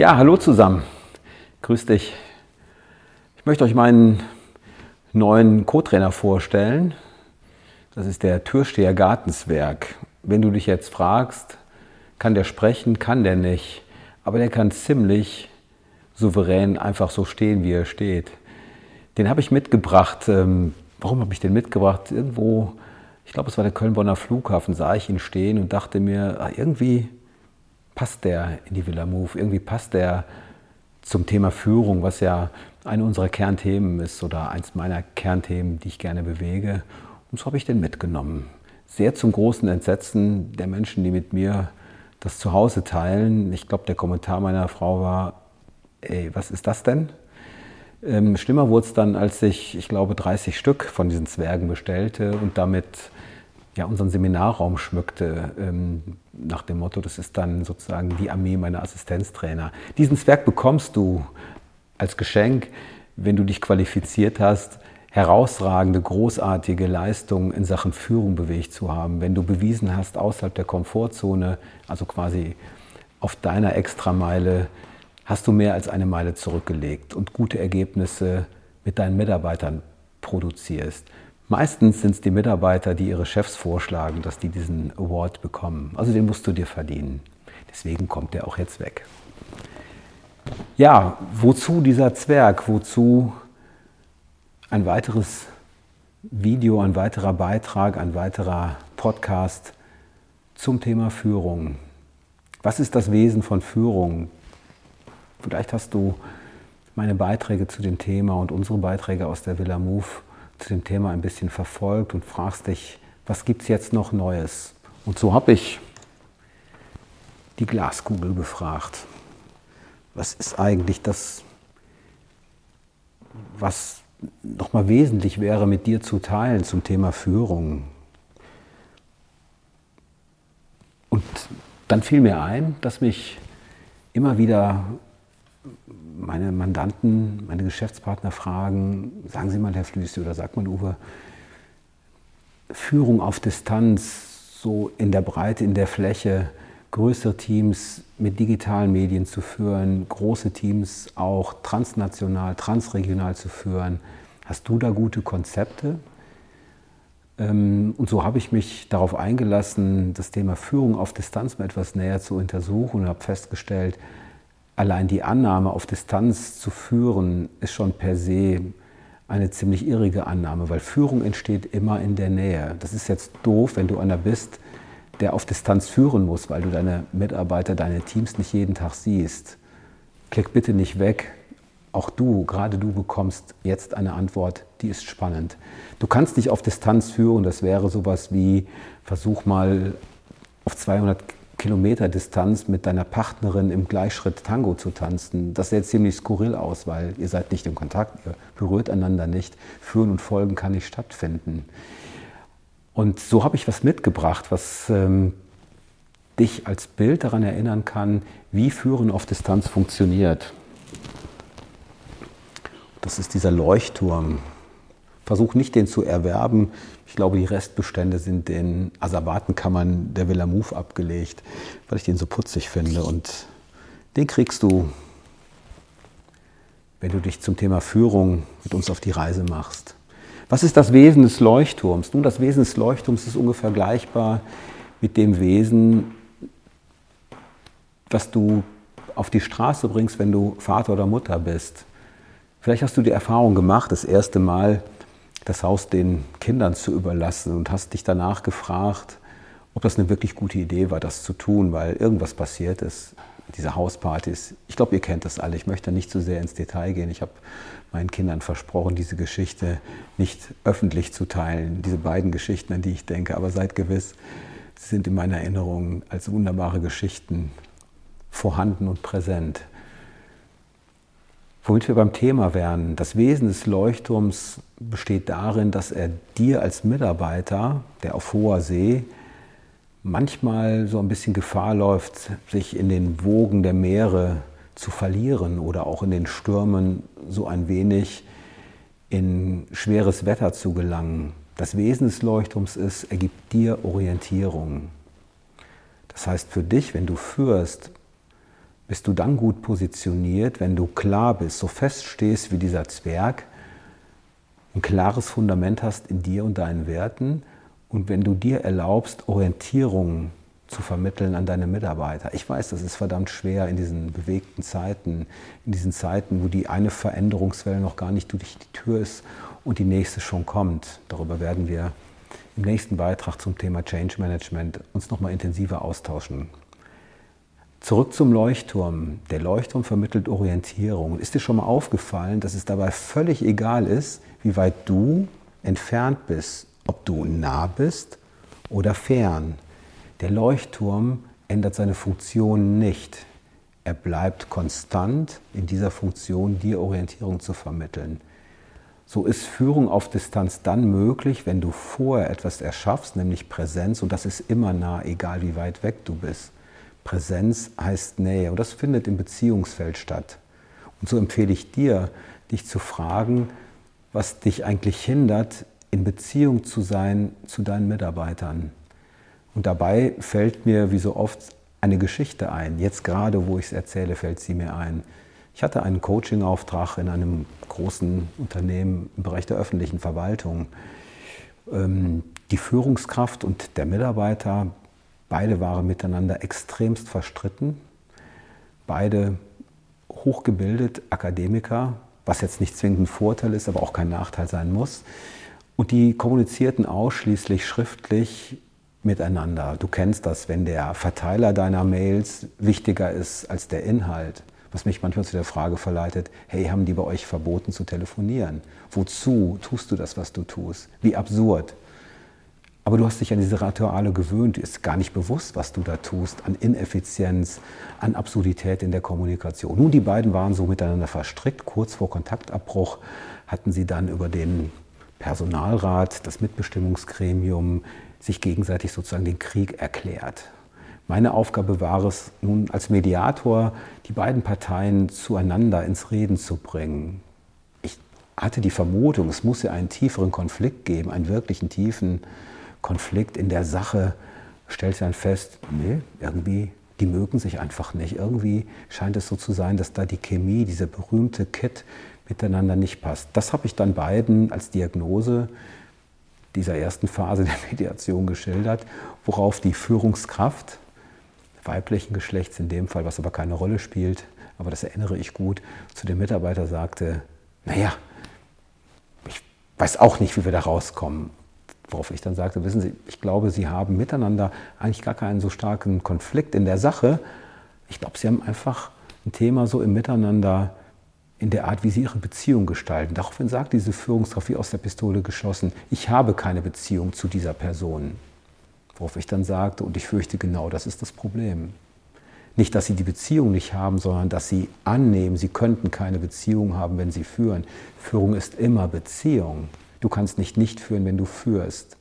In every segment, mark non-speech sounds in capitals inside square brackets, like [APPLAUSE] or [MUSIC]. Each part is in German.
Ja, hallo zusammen. Grüß dich. Ich möchte euch meinen neuen Co-Trainer vorstellen. Das ist der Türsteher Gartenswerk. Wenn du dich jetzt fragst, kann der sprechen, kann der nicht, aber der kann ziemlich souverän einfach so stehen, wie er steht. Den habe ich mitgebracht. Ähm, warum habe ich den mitgebracht? Irgendwo, ich glaube, es war der Köln-Bonner Flughafen, sah ich ihn stehen und dachte mir, ah, irgendwie passt der in die Villa Move, irgendwie passt der zum Thema Führung, was ja eine unserer Kernthemen ist oder eins meiner Kernthemen, die ich gerne bewege. Und so habe ich den mitgenommen. Sehr zum großen Entsetzen der Menschen, die mit mir das zu Hause teilen. Ich glaube, der Kommentar meiner Frau war, ey, was ist das denn? Ähm, schlimmer wurde es dann, als ich, ich glaube, 30 Stück von diesen Zwergen bestellte und damit ja, unseren Seminarraum schmückte, ähm, nach dem Motto, das ist dann sozusagen die Armee meiner Assistenztrainer. Diesen Zwerg bekommst du als Geschenk, wenn du dich qualifiziert hast, herausragende, großartige Leistungen in Sachen Führung bewegt zu haben, wenn du bewiesen hast, außerhalb der Komfortzone, also quasi auf deiner Extrameile, hast du mehr als eine Meile zurückgelegt und gute Ergebnisse mit deinen Mitarbeitern produzierst. Meistens sind es die Mitarbeiter, die ihre Chefs vorschlagen, dass die diesen Award bekommen. Also den musst du dir verdienen. Deswegen kommt der auch jetzt weg. Ja, wozu dieser Zwerg? Wozu ein weiteres Video, ein weiterer Beitrag, ein weiterer Podcast zum Thema Führung? Was ist das Wesen von Führung? Vielleicht hast du meine Beiträge zu dem Thema und unsere Beiträge aus der Villa Move zu dem Thema ein bisschen verfolgt und fragst dich, was gibt es jetzt noch Neues? Und so habe ich die Glaskugel befragt. Was ist eigentlich das, was nochmal wesentlich wäre, mit dir zu teilen zum Thema Führung? Und dann fiel mir ein, dass mich immer wieder meine Mandanten, meine Geschäftspartner fragen, sagen Sie mal, Herr Flüsse, oder sagt man, Uwe, Führung auf Distanz, so in der Breite, in der Fläche, größere Teams mit digitalen Medien zu führen, große Teams auch transnational, transregional zu führen. Hast du da gute Konzepte? Ähm, und so habe ich mich darauf eingelassen, das Thema Führung auf Distanz mal etwas näher zu untersuchen und habe festgestellt, allein die Annahme auf Distanz zu führen, ist schon per se eine ziemlich irrige Annahme, weil Führung entsteht immer in der Nähe. Das ist jetzt doof, wenn du einer bist, der auf Distanz führen muss, weil du deine Mitarbeiter, deine Teams nicht jeden Tag siehst. Klick bitte nicht weg. Auch du, gerade du bekommst jetzt eine Antwort, die ist spannend. Du kannst dich auf Distanz führen, das wäre sowas wie, versuch mal auf 200 Kilometer Distanz mit deiner Partnerin im Gleichschritt Tango zu tanzen, das sähe ziemlich skurril aus, weil ihr seid nicht im Kontakt, ihr berührt einander nicht, Führen und Folgen kann nicht stattfinden. Und so habe ich was mitgebracht, was ähm, dich als Bild daran erinnern kann, wie Führen auf Distanz funktioniert. Das ist dieser Leuchtturm. Versuch nicht, den zu erwerben. Ich glaube, die Restbestände sind in Asservatenkammern der Villa Move abgelegt, weil ich den so putzig finde. Und den kriegst du, wenn du dich zum Thema Führung mit uns auf die Reise machst. Was ist das Wesen des Leuchtturms? Nun, das Wesen des Leuchtturms ist ungefähr vergleichbar mit dem Wesen, was du auf die Straße bringst, wenn du Vater oder Mutter bist. Vielleicht hast du die Erfahrung gemacht, das erste Mal, das Haus den Kindern zu überlassen und hast dich danach gefragt, ob das eine wirklich gute Idee war, das zu tun, weil irgendwas passiert ist. Diese Hauspartys, ich glaube, ihr kennt das alle. Ich möchte nicht zu so sehr ins Detail gehen. Ich habe meinen Kindern versprochen, diese Geschichte nicht öffentlich zu teilen. Diese beiden Geschichten, an die ich denke. Aber seid gewiss, sie sind in meiner Erinnerung als wunderbare Geschichten vorhanden und präsent. Womit wir beim Thema wären, das Wesen des Leuchtturms besteht darin, dass er dir als Mitarbeiter, der auf hoher See, manchmal so ein bisschen Gefahr läuft, sich in den Wogen der Meere zu verlieren oder auch in den Stürmen so ein wenig in schweres Wetter zu gelangen. Das Wesen des Leuchtturms ist, er gibt dir Orientierung. Das heißt für dich, wenn du führst, bist du dann gut positioniert, wenn du klar bist, so fest stehst wie dieser Zwerg, ein klares Fundament hast in dir und deinen Werten und wenn du dir erlaubst, Orientierung zu vermitteln an deine Mitarbeiter. Ich weiß, das ist verdammt schwer in diesen bewegten Zeiten, in diesen Zeiten, wo die eine Veränderungswelle noch gar nicht durch die Tür ist und die nächste schon kommt. Darüber werden wir im nächsten Beitrag zum Thema Change Management uns noch mal intensiver austauschen. Zurück zum Leuchtturm. Der Leuchtturm vermittelt Orientierung. Ist dir schon mal aufgefallen, dass es dabei völlig egal ist, wie weit du entfernt bist, ob du nah bist oder fern? Der Leuchtturm ändert seine Funktion nicht. Er bleibt konstant in dieser Funktion, dir Orientierung zu vermitteln. So ist Führung auf Distanz dann möglich, wenn du vorher etwas erschaffst, nämlich Präsenz, und das ist immer nah, egal wie weit weg du bist. Präsenz heißt Nähe und das findet im Beziehungsfeld statt. Und so empfehle ich dir, dich zu fragen, was dich eigentlich hindert, in Beziehung zu sein zu deinen Mitarbeitern. Und dabei fällt mir wie so oft eine Geschichte ein. Jetzt gerade, wo ich es erzähle, fällt sie mir ein. Ich hatte einen Coaching-Auftrag in einem großen Unternehmen im Bereich der öffentlichen Verwaltung. Ähm, die Führungskraft und der Mitarbeiter, beide waren miteinander extremst verstritten. Beide hochgebildet, Akademiker, was jetzt nicht zwingend ein Vorteil ist, aber auch kein Nachteil sein muss. Und die kommunizierten ausschließlich schriftlich miteinander. Du kennst das, wenn der Verteiler deiner Mails wichtiger ist als der Inhalt was mich manchmal zu der Frage verleitet, hey, haben die bei euch verboten zu telefonieren? Wozu tust du das, was du tust? Wie absurd. Aber du hast dich an diese Rituale gewöhnt, ist gar nicht bewusst, was du da tust, an Ineffizienz, an Absurdität in der Kommunikation. Nun, die beiden waren so miteinander verstrickt. Kurz vor Kontaktabbruch hatten sie dann über den Personalrat, das Mitbestimmungsgremium, sich gegenseitig sozusagen den Krieg erklärt. Meine Aufgabe war es nun als Mediator, die beiden Parteien zueinander ins Reden zu bringen. Ich hatte die Vermutung, es muss ja einen tieferen Konflikt geben, einen wirklichen tiefen Konflikt in der Sache. Stellt dann fest, nee, irgendwie, die mögen sich einfach nicht. Irgendwie scheint es so zu sein, dass da die Chemie, diese berühmte Kit, miteinander nicht passt. Das habe ich dann beiden als Diagnose dieser ersten Phase der [LAUGHS] Mediation geschildert, worauf die Führungskraft weiblichen Geschlechts in dem Fall, was aber keine Rolle spielt, aber das erinnere ich gut, zu dem Mitarbeiter sagte, naja, ich weiß auch nicht, wie wir da rauskommen. Worauf ich dann sagte, wissen Sie, ich glaube, Sie haben miteinander eigentlich gar keinen so starken Konflikt in der Sache. Ich glaube, Sie haben einfach ein Thema so im Miteinander in der Art, wie Sie Ihre Beziehung gestalten. Daraufhin sagt diese Führungskraft wie aus der Pistole geschossen, ich habe keine Beziehung zu dieser Person. Worauf ich dann sagte, und ich fürchte genau, das ist das Problem. Nicht, dass sie die Beziehung nicht haben, sondern dass sie annehmen, sie könnten keine Beziehung haben, wenn sie führen. Führung ist immer Beziehung. Du kannst nicht nicht führen, wenn du führst.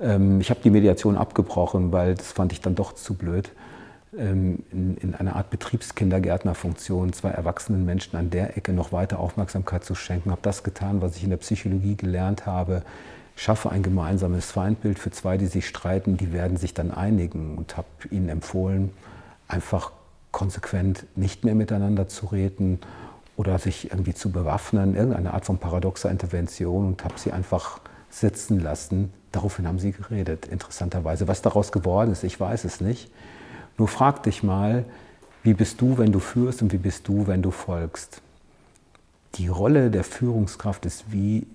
Ähm, ich habe die Mediation abgebrochen, weil das fand ich dann doch zu blöd. Ähm, in, in einer Art Betriebskindergärtnerfunktion zwei erwachsenen Menschen an der Ecke noch weiter Aufmerksamkeit zu schenken. Habe das getan, was ich in der Psychologie gelernt habe schaffe ein gemeinsames Feindbild für zwei, die sich streiten, die werden sich dann einigen und habe ihnen empfohlen, einfach konsequent nicht mehr miteinander zu reden oder sich irgendwie zu bewaffnen, irgendeine Art von paradoxer Intervention und habe sie einfach sitzen lassen. Daraufhin haben sie geredet, interessanterweise. Was daraus geworden ist, ich weiß es nicht. Nur frag dich mal, wie bist du, wenn du führst und wie bist du, wenn du folgst? Die Rolle der Führungskraft ist wie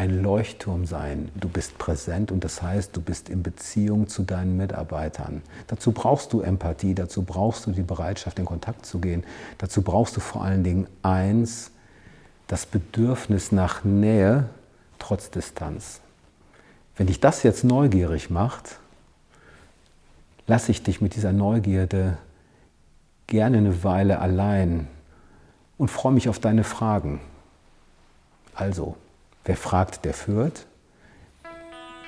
ein Leuchtturm sein. Du bist präsent und das heißt, du bist in Beziehung zu deinen Mitarbeitern. Dazu brauchst du Empathie, dazu brauchst du die Bereitschaft, in Kontakt zu gehen. Dazu brauchst du vor allen Dingen eins, das Bedürfnis nach Nähe trotz Distanz. Wenn dich das jetzt neugierig macht, lasse ich dich mit dieser Neugierde gerne eine Weile allein und freue mich auf deine Fragen. Also, Wer fragt, der führt.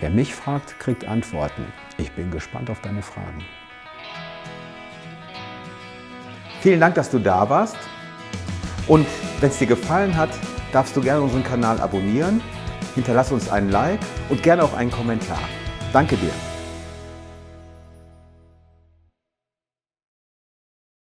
Wer mich fragt, kriegt Antworten. Ich bin gespannt auf deine Fragen. Vielen Dank, dass du da warst. Und wenn es dir gefallen hat, darfst du gerne unseren Kanal abonnieren. Hinterlass uns einen Like und gerne auch einen Kommentar. Danke dir.